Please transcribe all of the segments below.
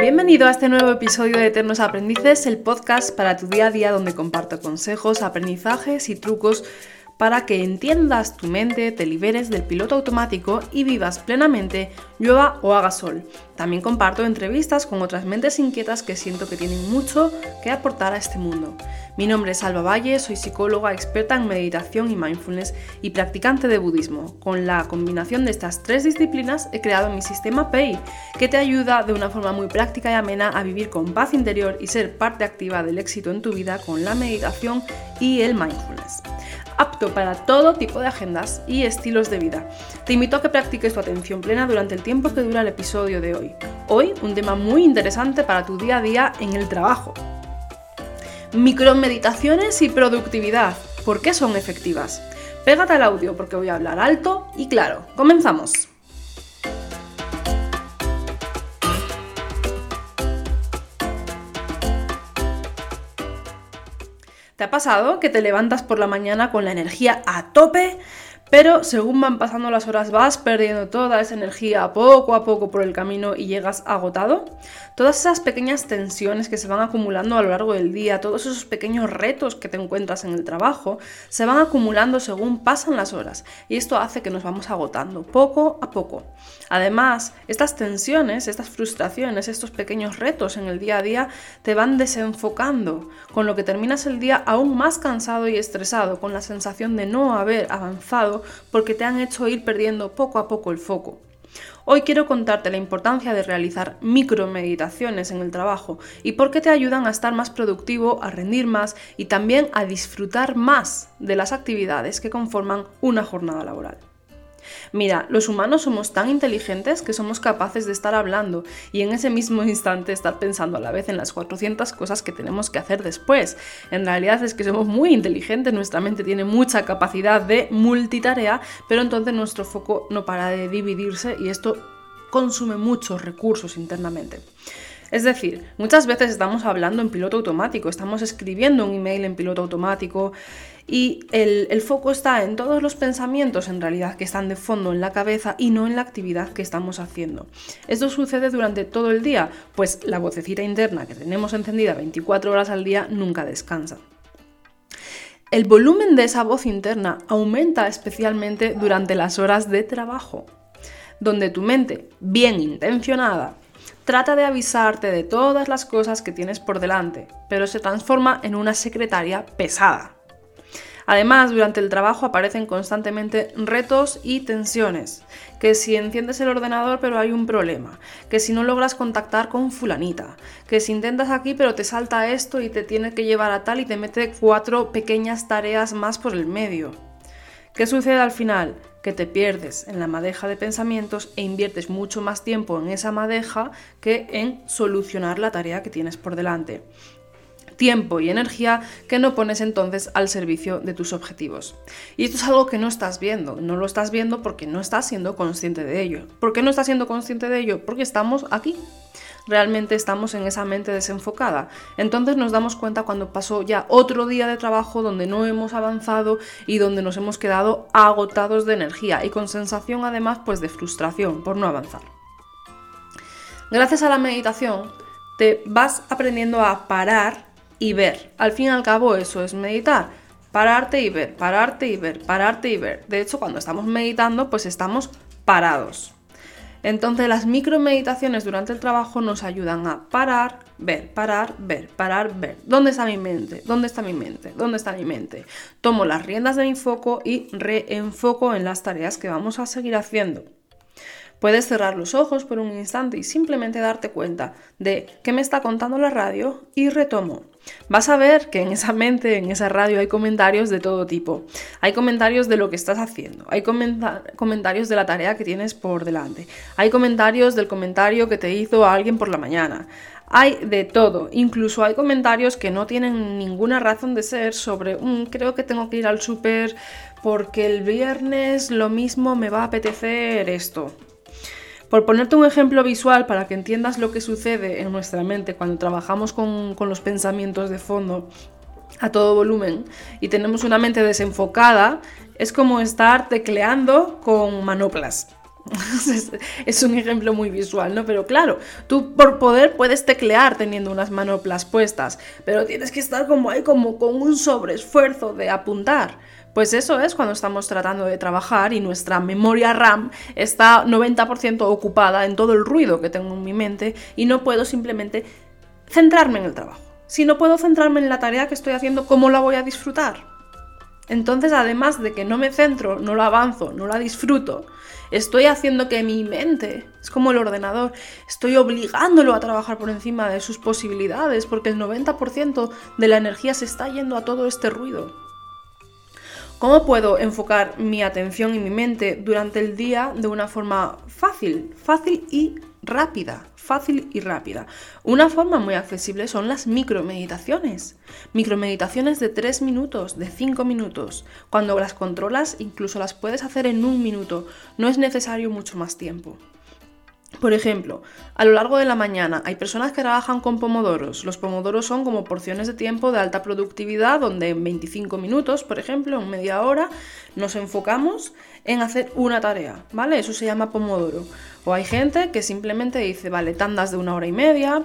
Bienvenido a este nuevo episodio de Eternos Aprendices, el podcast para tu día a día donde comparto consejos, aprendizajes y trucos para que entiendas tu mente, te liberes del piloto automático y vivas plenamente, llueva o haga sol. También comparto entrevistas con otras mentes inquietas que siento que tienen mucho que aportar a este mundo. Mi nombre es Alba Valle, soy psicóloga experta en meditación y mindfulness y practicante de budismo. Con la combinación de estas tres disciplinas he creado mi sistema PEI, que te ayuda de una forma muy práctica y amena a vivir con paz interior y ser parte activa del éxito en tu vida con la meditación y el mindfulness apto para todo tipo de agendas y estilos de vida. Te invito a que practiques tu atención plena durante el tiempo que dura el episodio de hoy. Hoy un tema muy interesante para tu día a día en el trabajo. Micromeditaciones y productividad. ¿Por qué son efectivas? Pégate al audio porque voy a hablar alto y claro. Comenzamos. ¿Te ha pasado que te levantas por la mañana con la energía a tope? Pero según van pasando las horas vas perdiendo toda esa energía poco a poco por el camino y llegas agotado. Todas esas pequeñas tensiones que se van acumulando a lo largo del día, todos esos pequeños retos que te encuentras en el trabajo, se van acumulando según pasan las horas y esto hace que nos vamos agotando poco a poco. Además, estas tensiones, estas frustraciones, estos pequeños retos en el día a día te van desenfocando, con lo que terminas el día aún más cansado y estresado, con la sensación de no haber avanzado porque te han hecho ir perdiendo poco a poco el foco. Hoy quiero contarte la importancia de realizar micromeditaciones en el trabajo y por qué te ayudan a estar más productivo, a rendir más y también a disfrutar más de las actividades que conforman una jornada laboral. Mira, los humanos somos tan inteligentes que somos capaces de estar hablando y en ese mismo instante estar pensando a la vez en las 400 cosas que tenemos que hacer después. En realidad es que somos muy inteligentes, nuestra mente tiene mucha capacidad de multitarea, pero entonces nuestro foco no para de dividirse y esto consume muchos recursos internamente. Es decir, muchas veces estamos hablando en piloto automático, estamos escribiendo un email en piloto automático y el, foco está en todos los pensamientos en realidad que están de fondo en la cabeza y no en la actividad que estamos haciendo. Esto sucede durante todo el día, pues la vocecita interna que tenemos encendida 24 horas al día nunca descansa. El volumen de esa voz interna aumenta especialmente durante las horas de trabajo, donde tu mente, bien intencionada, trata de avisarte de todas las cosas que tienes por delante, pero se transforma en una secretaria pesada. Además, durante el trabajo aparecen constantemente retos y tensiones, que si enciendes el ordenador pero hay un problema, que si no logras contactar con fulanita, que si intentas aquí pero te salta esto y te tiene que llevar a tal y te mete cuatro pequeñas tareas más por el medio. ¿Qué sucede al final? Que te pierdes en la madeja de pensamientos e inviertes mucho más tiempo en esa madeja que en solucionar la tarea que tienes por delante tiempo y energía que no pones entonces al servicio de tus objetivos. Y esto es algo que no estás viendo, no lo estás viendo porque no estás siendo consciente de ello. ¿Por qué no estás siendo consciente de ello? Porque estamos aquí. Realmente estamos en esa mente desenfocada. Entonces nos damos cuenta cuando pasó ya otro día de trabajo donde no hemos avanzado y donde nos hemos quedado agotados de energía y con sensación además pues de frustración por no avanzar. Gracias a la meditación te vas aprendiendo a parar y ver. Al fin y al cabo eso es meditar. Pararte y ver, pararte y ver, pararte y ver. De hecho, cuando estamos meditando, pues estamos parados. Entonces las micromeditaciones durante el trabajo nos ayudan a parar, ver, parar, ver, parar, ver. ¿Dónde está mi mente? ¿Dónde está mi mente? ¿Dónde está mi mente? Tomo las riendas de mi foco y reenfoco en las tareas que vamos a seguir haciendo. Puedes cerrar los ojos por un instante y simplemente darte cuenta de qué me está contando la radio y retomo. Vas a ver que en esa mente, en esa radio, hay comentarios de todo tipo. Hay comentarios de lo que estás haciendo, hay comentarios de la tarea que tienes por delante, hay comentarios del comentario que te hizo alguien por la mañana. Hay de todo, incluso hay comentarios que no tienen ninguna razón de ser sobre, mm, creo que tengo que ir al súper porque el viernes lo mismo me va a apetecer esto. Por ponerte un ejemplo visual para que entiendas lo que sucede en nuestra mente cuando trabajamos con, los pensamientos de fondo a todo volumen y tenemos una mente desenfocada, es como estar tecleando con manoplas. es un ejemplo muy visual, ¿no? Pero claro, tú por poder puedes teclear teniendo unas manoplas puestas, pero tienes que estar como ahí, como con un sobreesfuerzo de apuntar. Pues eso es cuando estamos tratando de trabajar y nuestra memoria RAM está 90% ocupada en todo el ruido que tengo en mi mente y no puedo simplemente centrarme en el trabajo. Si no puedo centrarme en la tarea que estoy haciendo, ¿cómo la voy a disfrutar? Entonces, además de que no me centro, no lo avanzo, no la disfruto, estoy haciendo que mi mente, es como el ordenador, estoy obligándolo a trabajar por encima de sus posibilidades, porque el 90% de la energía se está yendo a todo este ruido. ¿Cómo puedo enfocar mi atención y mi mente durante el día de una forma fácil, fácil y rápida? Fácil y rápida. Una forma muy accesible son las micromeditaciones. Micromeditaciones de 3 minutos, de 5 minutos. Cuando las controlas, incluso las puedes hacer en un minuto. No es necesario mucho más tiempo. Por ejemplo, a lo largo de la mañana hay personas que trabajan con pomodoros. Los pomodoros son como porciones de tiempo de alta productividad donde en 25 minutos, por ejemplo, en media hora, nos enfocamos en hacer una tarea, ¿vale? Eso se llama pomodoro. O hay gente que simplemente dice, vale, tandas de una hora y media,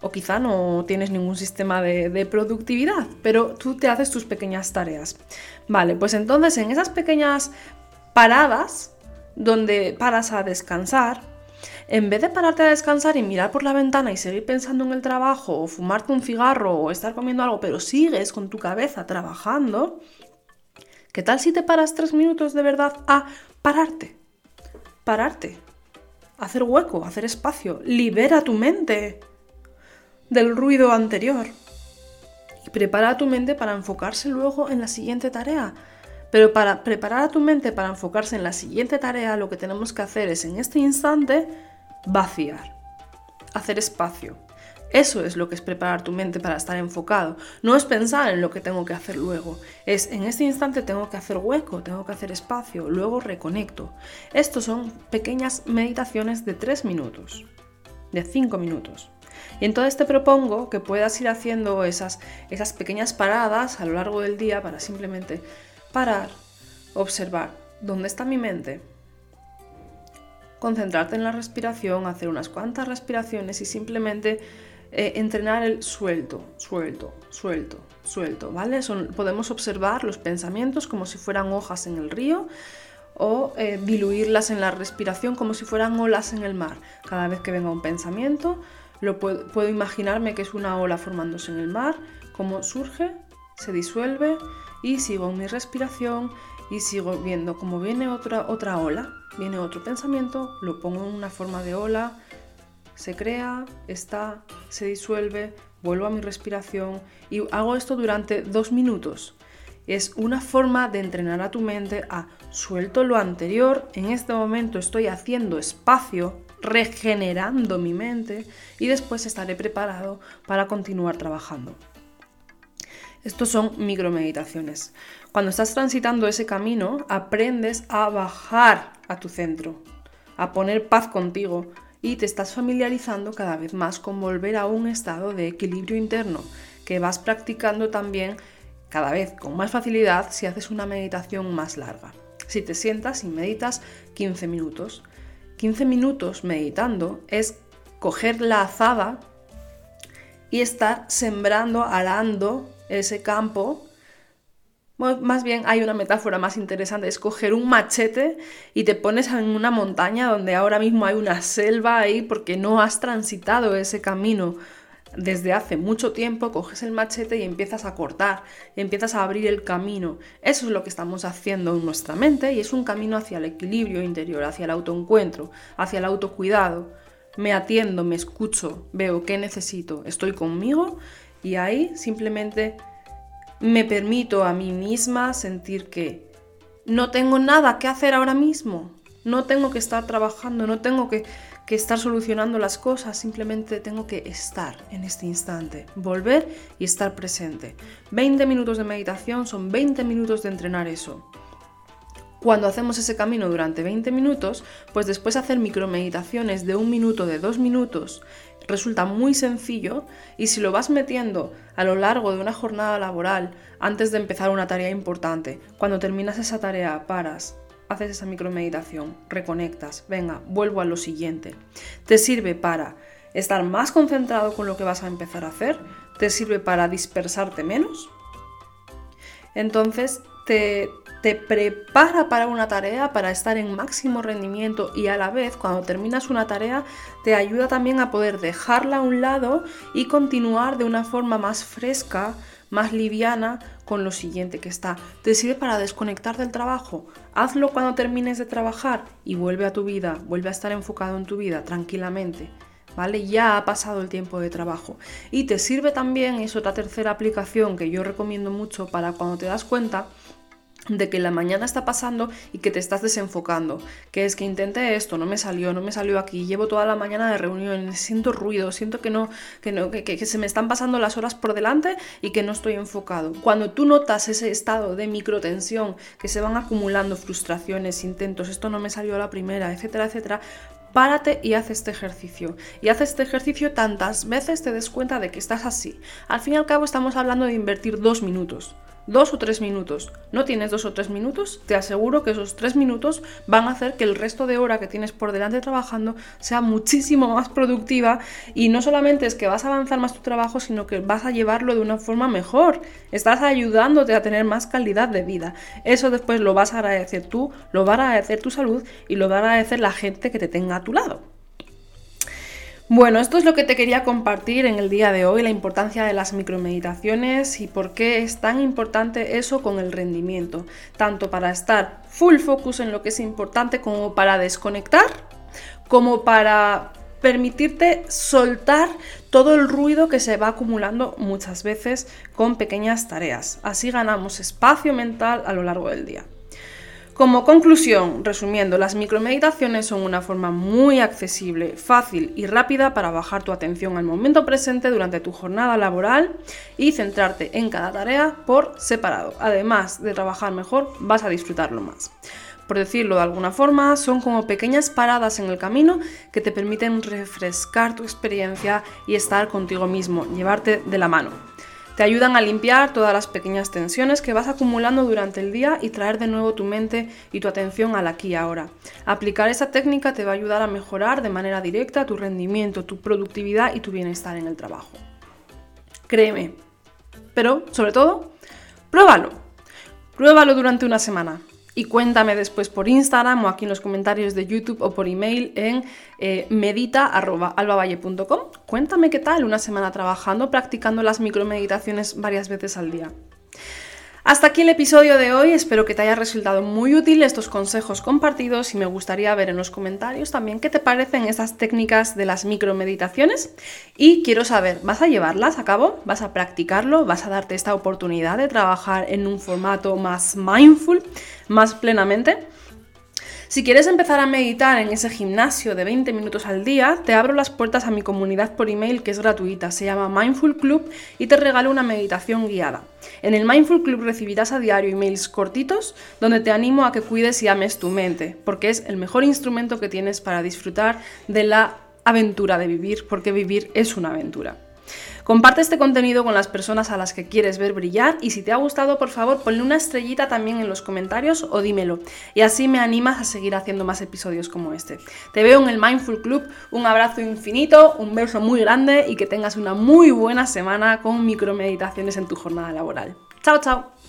o quizá no tienes ningún sistema de, de, productividad, pero tú te haces tus pequeñas tareas. Vale, pues entonces en esas pequeñas paradas donde paras a descansar, en vez de pararte a descansar y mirar por la ventana y seguir pensando en el trabajo, o fumarte un cigarro, o estar comiendo algo, pero sigues con tu cabeza trabajando, ¿qué tal si te paras tres minutos de verdad a pararte? Pararte. Hacer hueco, hacer espacio. Libera tu mente del ruido anterior. Y prepara tu mente para enfocarse luego en la siguiente tarea. Pero para preparar a tu mente para enfocarse en la siguiente tarea, lo que tenemos que hacer es en este instante vaciar, hacer espacio. Eso es lo que es preparar tu mente para estar enfocado. No es pensar en lo que tengo que hacer luego. Es en este instante tengo que hacer hueco, tengo que hacer espacio, luego reconecto. Estos son pequeñas meditaciones de 3 minutos, de 5 minutos. Y entonces te propongo que puedas ir haciendo esas, esas pequeñas paradas a lo largo del día para simplemente parar, observar dónde está mi mente, concentrarte en la respiración, hacer unas cuantas respiraciones y simplemente eh, entrenar el suelto, suelto, suelto, suelto, ¿vale? podemos observar los pensamientos como si fueran hojas en el río o eh, diluirlas en la respiración como si fueran olas en el mar. Cada vez que venga un pensamiento, lo puedo, puedo imaginarme que es una ola formándose en el mar, cómo surge, se disuelve y sigo mi respiración y sigo viendo cómo viene otra, otra ola, viene otro pensamiento, lo pongo en una forma de ola, se crea, está, se disuelve, vuelvo a mi respiración y hago esto durante dos minutos. Es una forma de entrenar a tu mente a suelto lo anterior, en este momento estoy haciendo espacio, regenerando mi mente y después estaré preparado para continuar trabajando. Estos son micromeditaciones. Cuando estás transitando ese camino, aprendes a bajar a tu centro, a poner paz contigo y te estás familiarizando cada vez más con volver a un estado de equilibrio interno que vas practicando también cada vez con más facilidad si haces una meditación más larga. Si te sientas y meditas 15 minutos. 15 minutos meditando es coger la azada y estar sembrando, arando ese campo. más bien hay una metáfora más interesante, es coger un machete y te pones en una montaña donde ahora mismo hay una selva ahí porque no has transitado ese camino desde hace mucho tiempo, coges el machete y empiezas a cortar, empiezas a abrir el camino. Eso es lo que estamos haciendo en nuestra mente y es un camino hacia el equilibrio interior, hacia el autoencuentro, hacia el autocuidado. Me atiendo, me escucho, veo qué necesito, estoy conmigo y ahí simplemente me permito a mí misma sentir que no tengo nada que hacer ahora mismo, no tengo que estar trabajando, no tengo que, que, estar solucionando las cosas, simplemente tengo que estar en este instante, volver y estar presente. 20 minutos de meditación son 20 minutos de entrenar eso. Cuando hacemos ese camino durante 20 minutos, pues después hacer micromeditaciones de un minuto, de dos minutos, resulta muy sencillo y si lo vas metiendo a lo largo de una jornada laboral antes de empezar una tarea importante, cuando terminas esa tarea paras, haces esa micromeditación, reconectas, venga, vuelvo a lo siguiente. Te sirve para estar más concentrado con lo que vas a empezar a hacer, te sirve para dispersarte menos. Entonces te, prepara para una tarea, para estar en máximo rendimiento y a la vez cuando terminas una tarea te ayuda también a poder dejarla a un lado y continuar de una forma más fresca, más liviana con lo siguiente que está. ¿Te sirve para desconectar del trabajo? Hazlo cuando termines de trabajar y vuelve a tu vida, vuelve a estar enfocado en tu vida tranquilamente. ¿Vale? Ya ha pasado el tiempo de trabajo. Y te sirve también, es otra tercera aplicación que yo recomiendo mucho para cuando te das cuenta de que la mañana está pasando y que te estás desenfocando, que es que intenté esto, no me salió, no me salió aquí, llevo toda la mañana de reuniones, siento ruido, siento que no, que no, que, que se me están pasando las horas por delante y que no estoy enfocado. Cuando tú notas ese estado de microtensión, que se van acumulando frustraciones, intentos, esto no me salió a la primera, etcétera, etcétera, párate y haz este ejercicio. Y haz este ejercicio tantas veces te des cuenta de que estás así. Al fin y al cabo estamos hablando de invertir dos minutos dos o tres minutos. ¿No tienes dos o tres minutos? Te aseguro que esos tres minutos van a hacer que el resto de hora que tienes por delante trabajando sea muchísimo más productiva y no solamente es que vas a avanzar más tu trabajo, sino que vas a llevarlo de una forma mejor. Estás ayudándote a tener más calidad de vida. Eso después lo vas a agradecer tú, lo va a agradecer tu salud y lo va a agradecer la gente que te tenga a tu lado. Bueno, esto es lo que te quería compartir en el día de hoy, la importancia de las micromeditaciones y por qué es tan importante eso con el rendimiento, tanto para estar full focus en lo que es importante como para desconectar, como para permitirte soltar todo el ruido que se va acumulando muchas veces con pequeñas tareas. Así ganamos espacio mental a lo largo del día. Como conclusión, resumiendo, las micromeditaciones son una forma muy accesible, fácil y rápida para bajar tu atención al momento presente durante tu jornada laboral y centrarte en cada tarea por separado. Además de trabajar mejor, vas a disfrutarlo más. Por decirlo de alguna forma, son como pequeñas paradas en el camino que te permiten refrescar tu experiencia y estar contigo mismo, llevarte de la mano. Te ayudan a limpiar todas las pequeñas tensiones que vas acumulando durante el día y traer de nuevo tu mente y tu atención al aquí y ahora. Aplicar esa técnica te va a ayudar a mejorar de manera directa tu rendimiento, tu productividad y tu bienestar en el trabajo. Créeme. Pero, sobre todo, pruébalo. Pruébalo durante una semana y cuéntame después por Instagram o aquí en los comentarios de YouTube o por email en eh, medita.albavalle.com. Cuéntame qué tal una semana trabajando, practicando las micromeditaciones varias veces al día. Hasta aquí el episodio de hoy, espero que te haya resultado muy útil estos consejos compartidos y me gustaría ver en los comentarios también qué te parecen estas técnicas de las micromeditaciones y quiero saber, ¿vas a llevarlas a cabo? ¿Vas a practicarlo? ¿Vas a darte esta oportunidad de trabajar en un formato más mindful, más plenamente? Si quieres empezar a meditar en ese gimnasio de 20 minutos al día, te abro las puertas a mi comunidad por email que es gratuita, se llama Mindful Club y te regalo una meditación guiada. En el Mindful Club recibirás a diario emails cortitos donde te animo a que cuides y ames tu mente, porque es el mejor instrumento que tienes para disfrutar de la aventura de vivir, porque vivir es una aventura. Comparte este contenido con las personas a las que quieres ver brillar y si te ha gustado, por favor, ponle una estrellita también en los comentarios o dímelo. Y así me animas a seguir haciendo más episodios como este. Te veo en el Mindful Club, un abrazo infinito, un beso muy grande y que tengas una muy buena semana con micromeditaciones en tu jornada laboral. Chao, chao.